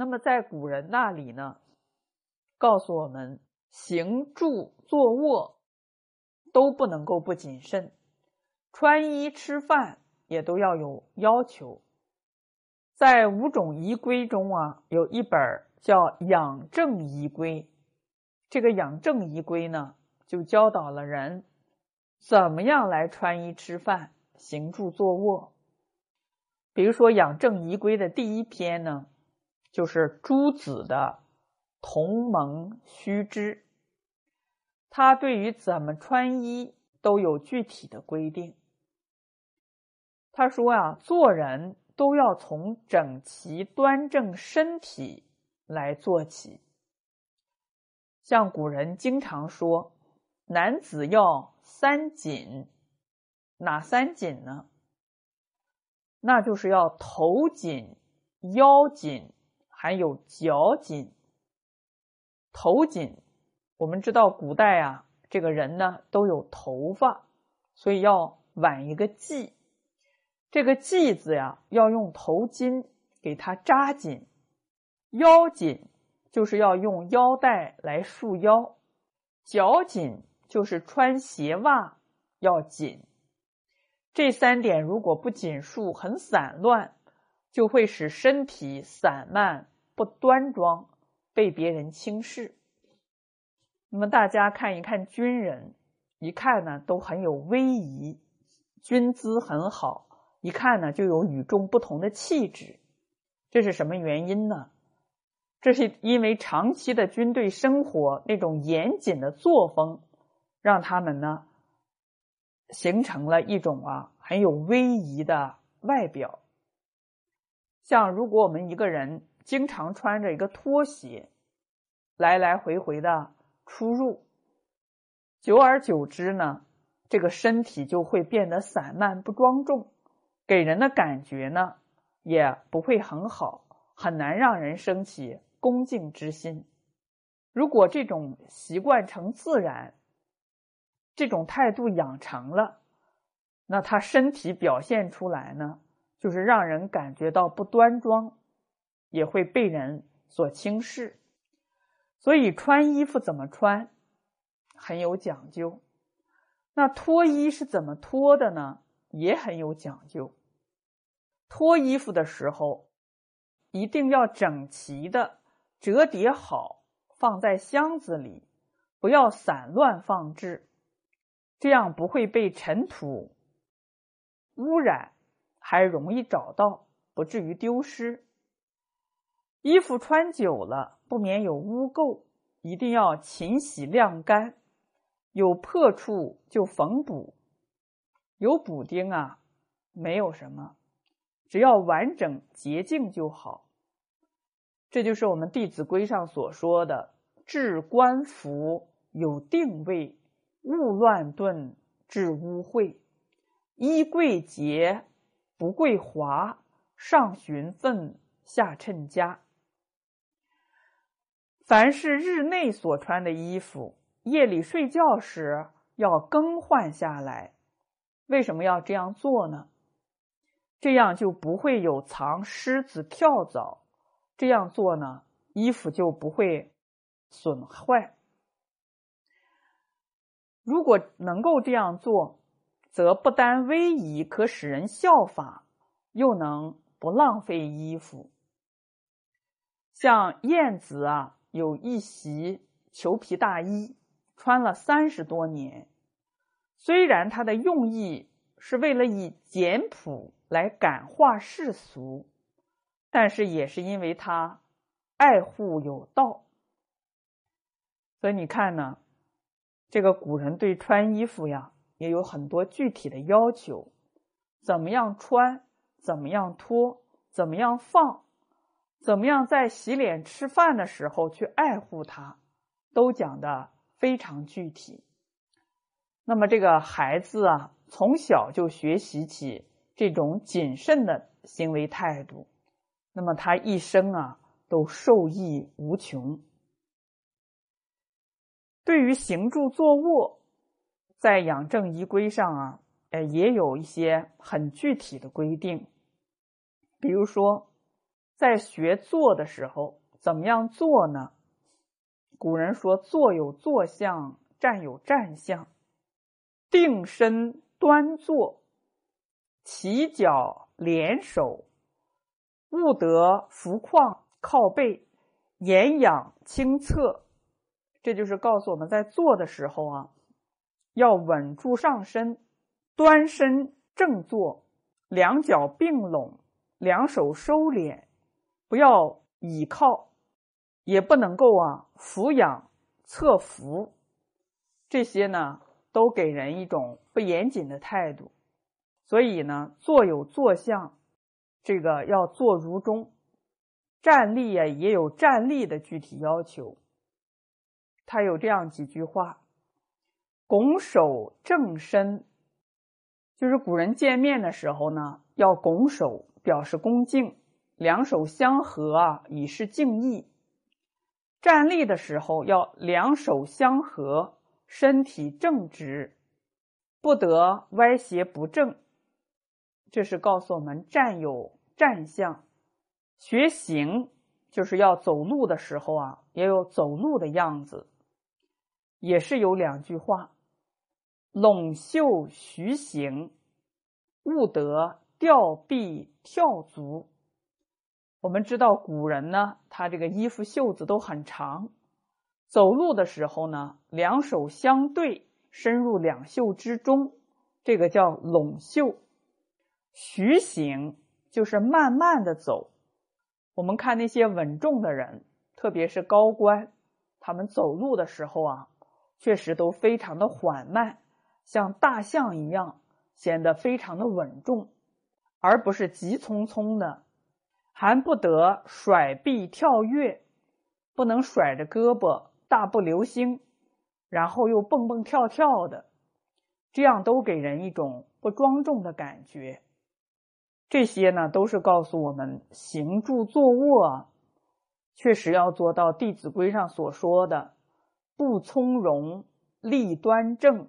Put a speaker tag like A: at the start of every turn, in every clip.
A: 那么在古人那里呢，告诉我们行住坐卧都不能够不谨慎，穿衣吃饭也都要有要求。在五种仪规中啊，有一本叫《养正仪规》，这个养正仪规呢，就教导了人怎么样来穿衣吃饭、行住坐卧。比如说，养正仪规的第一篇呢，就是朱子的《同盟须知》，他对于怎么穿衣都有具体的规定。他说啊，做人都要从整齐端正身体来做起。像古人经常说，男子要三紧，哪三紧呢？那就是要头紧、腰紧，还有脚紧。头紧，我们知道古代啊，这个人呢都有头发，所以要挽一个髻。这个髻子呀，要用头巾给它扎紧。腰紧，就是要用腰带来束腰。脚紧，就是穿鞋袜要紧。这三点如果不紧束，很散乱，就会使身体散漫不端庄，被别人轻视。那么大家看一看军人，一看呢都很有威仪，军姿很好，一看呢就有与众不同的气质。这是什么原因呢？这是因为长期的军队生活那种严谨的作风，让他们呢。形成了一种啊很有威仪的外表。像如果我们一个人经常穿着一个拖鞋，来来回回的出入，久而久之呢，这个身体就会变得散漫不庄重，给人的感觉呢也不会很好，很难让人升起恭敬之心。如果这种习惯成自然。这种态度养成了，那他身体表现出来呢，就是让人感觉到不端庄，也会被人所轻视。所以穿衣服怎么穿，很有讲究。那脱衣是怎么脱的呢？也很有讲究。脱衣服的时候，一定要整齐的折叠好，放在箱子里，不要散乱放置。这样不会被尘土污染，还容易找到，不至于丢失。衣服穿久了，不免有污垢，一定要勤洗晾干。有破处就缝补，有补丁啊，没有什么，只要完整洁净就好。这就是我们《弟子规》上所说的“置冠服有定位”。勿乱顿，致污秽；衣贵洁，不贵华。上循分，下称家。凡是日内所穿的衣服，夜里睡觉时要更换下来。为什么要这样做呢？这样就不会有藏虱子、跳蚤。这样做呢，衣服就不会损坏。如果能够这样做，则不单威仪可使人效法，又能不浪费衣服。像晏子啊，有一袭裘皮大衣，穿了三十多年。虽然他的用意是为了以简朴来感化世俗，但是也是因为他爱护有道。所以你看呢？这个古人对穿衣服呀也有很多具体的要求，怎么样穿，怎么样脱，怎么样放，怎么样在洗脸吃饭的时候去爱护它，都讲的非常具体。那么这个孩子啊，从小就学习起这种谨慎的行为态度，那么他一生啊都受益无穷。对于行住坐卧，在养正仪规上啊，呃，也有一些很具体的规定。比如说，在学坐的时候，怎么样坐呢？古人说：“坐有坐相，站有站相。定身端坐，起脚连手，勿得扶旷靠背，眼仰轻侧。”这就是告诉我们在坐的时候啊，要稳住上身，端身正坐，两脚并拢，两手收敛，不要倚靠。也不能够啊，俯仰、侧伏，这些呢，都给人一种不严谨的态度。所以呢，坐有坐相，这个要坐如钟；站立啊，也有站立的具体要求。他有这样几句话：拱手正身，就是古人见面的时候呢，要拱手表示恭敬，两手相合啊，以示敬意。站立的时候要两手相合，身体正直，不得歪斜不正。这是告诉我们站有站相。学行就是要走路的时候啊，也有走路的样子。也是有两句话：拢袖徐行，勿得吊臂跳足。我们知道古人呢，他这个衣服袖子都很长，走路的时候呢，两手相对，深入两袖之中，这个叫拢袖。徐行就是慢慢的走。我们看那些稳重的人，特别是高官，他们走路的时候啊，确实都非常的缓慢，像大象一样，显得非常的稳重，而不是急匆匆的。还不得甩臂跳跃，不能甩着胳膊大步流星，然后又蹦蹦跳跳的，这样都给人一种不庄重的感觉。这些呢，都是告诉我们行住坐卧，确实要做到《弟子规》上所说的“不从容，立端正，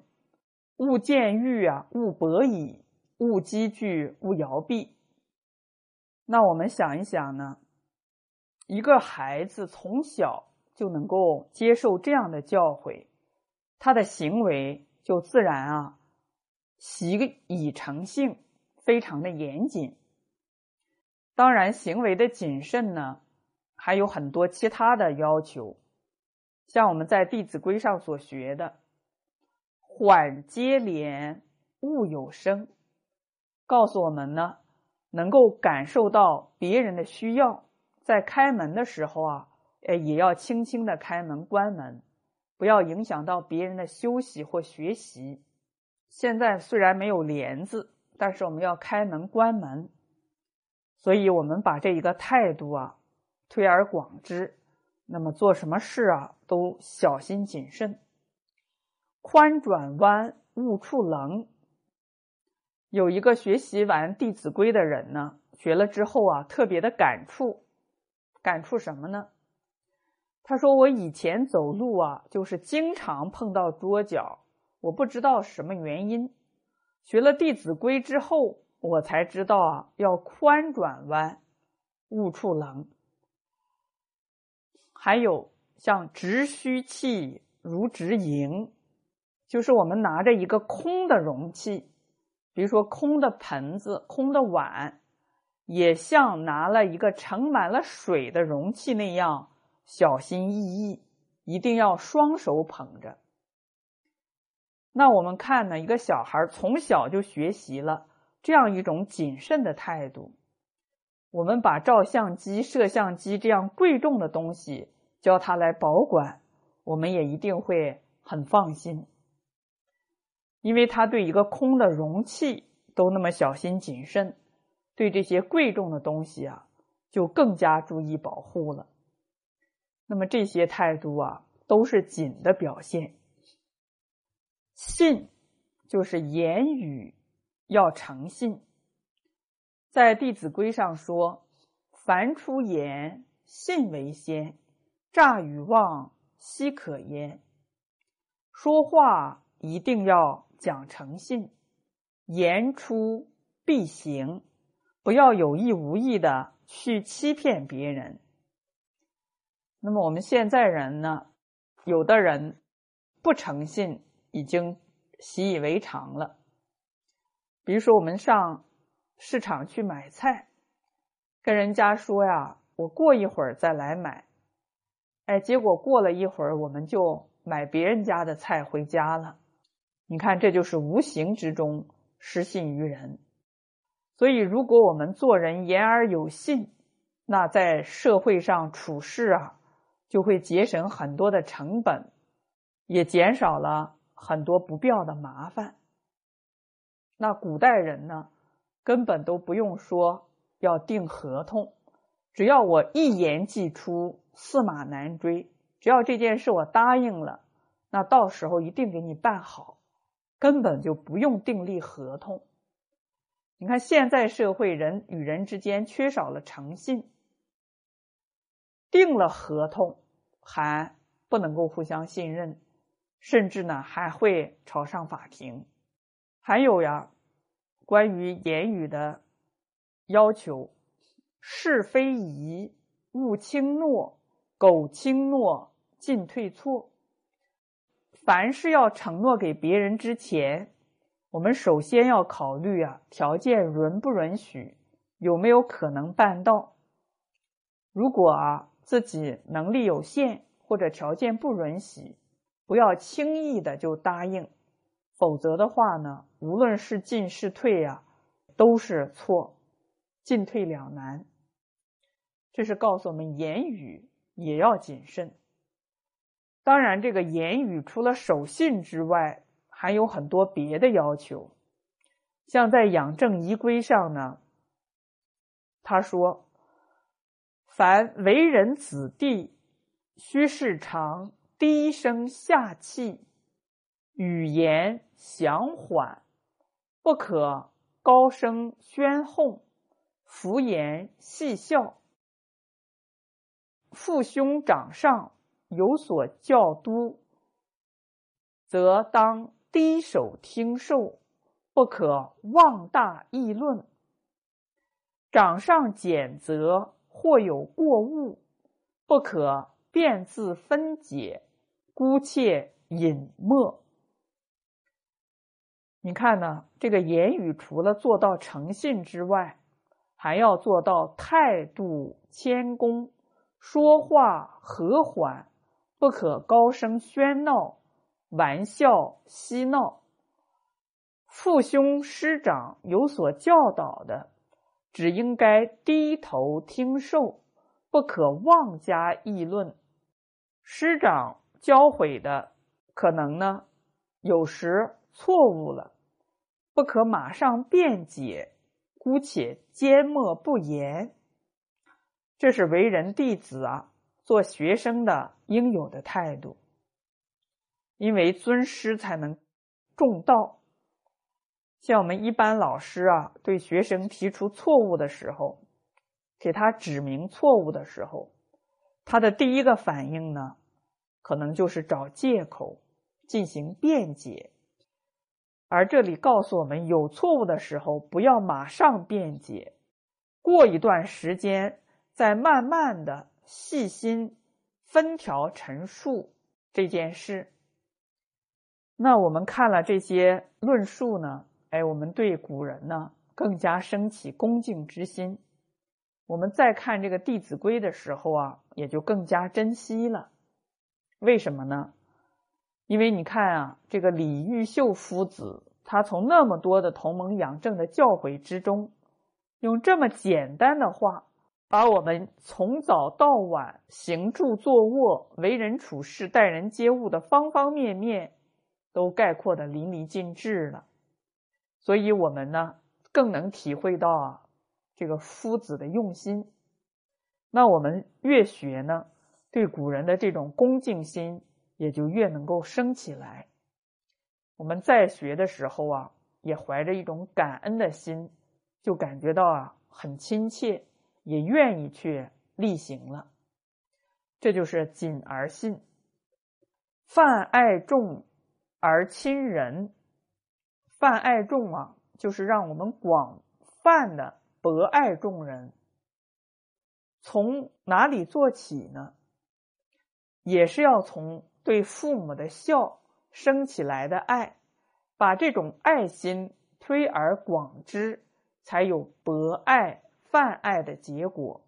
A: 勿见欲啊，勿博矣，勿积聚，勿摇臂。”那我们想一想呢，一个孩子从小就能够接受这样的教诲，他的行为就自然啊习以成性，非常的严谨。当然，行为的谨慎呢，还有很多其他的要求，像我们在《弟子规》上所学的“缓接连，勿有声”，告诉我们呢。能够感受到别人的需要，在开门的时候啊，呃，也要轻轻的开门关门，不要影响到别人的休息或学习。现在虽然没有帘子，但是我们要开门关门，所以我们把这一个态度啊推而广之，那么做什么事啊都小心谨慎，宽转弯，勿触棱。有一个学习完《弟子规》的人呢，学了之后啊，特别的感触，感触什么呢？他说：“我以前走路啊，就是经常碰到桌角，我不知道什么原因。学了《弟子规》之后，我才知道啊，要宽转弯，勿触棱。还有像直虚气如直盈，就是我们拿着一个空的容器。”比如说，空的盆子、空的碗，也像拿了一个盛满了水的容器那样小心翼翼，一定要双手捧着。那我们看呢，一个小孩从小就学习了这样一种谨慎的态度。我们把照相机、摄像机这样贵重的东西教他来保管，我们也一定会很放心。因为他对一个空的容器都那么小心谨慎，对这些贵重的东西啊，就更加注意保护了。那么这些态度啊，都是谨的表现。信就是言语要诚信，在《弟子规》上说：“凡出言，信为先；诈与妄，奚可焉。”说话一定要。讲诚信，言出必行，不要有意无意的去欺骗别人。那么我们现在人呢，有的人不诚信，已经习以为常了。比如说，我们上市场去买菜，跟人家说呀：“我过一会儿再来买。”哎，结果过了一会儿，我们就买别人家的菜回家了。你看，这就是无形之中失信于人。所以，如果我们做人言而有信，那在社会上处事啊，就会节省很多的成本，也减少了很多不必要的麻烦。那古代人呢，根本都不用说要订合同，只要我一言既出，驷马难追。只要这件事我答应了，那到时候一定给你办好，根本就不用订立合同。你看，现在社会人与人之间缺少了诚信，订了合同还不能够互相信任，甚至呢还会吵上法庭。还有呀，关于言语的要求，是非宜勿轻诺，苟轻诺进退错。凡是要承诺给别人之前。我们首先要考虑啊，条件允不允许，有没有可能办到？如果啊自己能力有限或者条件不允许，不要轻易的就答应，否则的话呢，无论是进是退呀，都是错，进退两难。这是告诉我们言语也要谨慎。当然，这个言语除了守信之外，还有很多别的要求，像在养正仪规上呢，他说：“凡为人子弟，须是常低声下气，语言详缓，不可高声喧哄，敷衍戏笑。父兄长上有所教督，则当。”低首听受，不可妄大议论。掌上检责或有过误，不可便自分解，姑且隐没。你看呢？这个言语除了做到诚信之外，还要做到态度谦恭，说话和缓，不可高声喧闹。玩笑嬉闹，父兄师长有所教导的，只应该低头听受，不可妄加议论。师长教诲的，可能呢有时错误了，不可马上辩解，姑且缄默不言。这是为人弟子啊，做学生的应有的态度。因为尊师才能重道，像我们一般老师啊，对学生提出错误的时候，给他指明错误的时候，他的第一个反应呢，可能就是找借口进行辩解。而这里告诉我们，有错误的时候，不要马上辩解，过一段时间再慢慢的细心分条陈述这件事。那我们看了这些论述呢，哎，我们对古人呢更加升起恭敬之心。我们再看这个《弟子规》的时候啊，也就更加珍惜了。为什么呢？因为你看啊，这个李毓秀夫子，他从那么多的同盟养正的教诲之中，用这么简单的话，把我们从早到晚行住坐卧、为人处事、待人接物的方方面面。都概括的淋漓尽致了，所以我们呢更能体会到啊这个夫子的用心。那我们越学呢，对古人的这种恭敬心也就越能够升起来。我们在学的时候啊，也怀着一种感恩的心，就感觉到啊很亲切，也愿意去力行了。这就是谨而信，泛爱众。而亲仁，泛爱众啊，就是让我们广泛的博爱众人。从哪里做起呢？也是要从对父母的孝生起来的爱，把这种爱心推而广之，才有博爱泛爱的结果。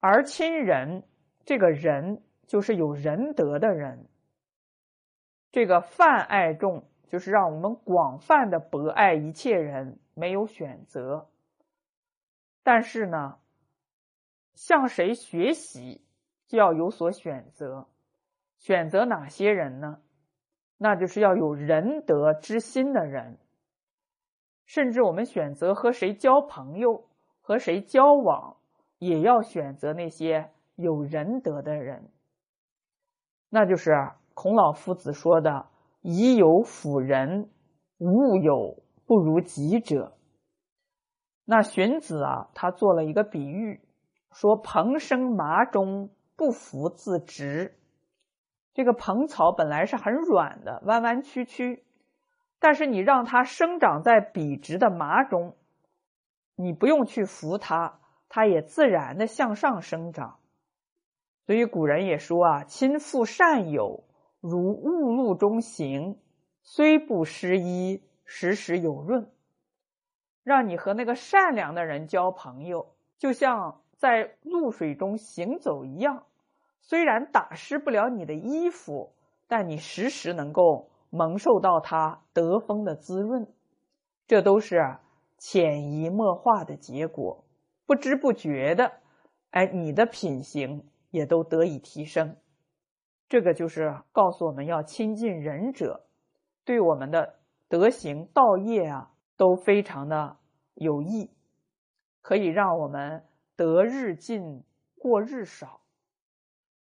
A: 而亲人，这个人就是有仁德的人。这个泛爱众，就是让我们广泛的博爱一切人，没有选择。但是呢，向谁学习，就要有所选择。选择哪些人呢？那就是要有仁德之心的人。甚至我们选择和谁交朋友，和谁交往，也要选择那些有仁德的人。那就是孔老夫子说的：“以有辅仁，勿有不如己者。”那荀子啊，他做了一个比喻，说：“蓬生麻中，不服自直。”这个蓬草本来是很软的，弯弯曲曲，但是你让它生长在笔直的麻中，你不用去扶它，它也自然的向上生长。所以古人也说啊：“亲附善友，如雾露中行，虽不施衣，时时有润。”让你和那个善良的人交朋友，就像在露水中行走一样。虽然打湿不了你的衣服，但你时时能够蒙受到它得风的滋润。这都是潜移默化的结果，不知不觉的，哎，你的品行也都得以提升。这个就是告诉我们要亲近仁者，对我们的德行道业啊。都非常的有益，可以让我们得日进，过日少。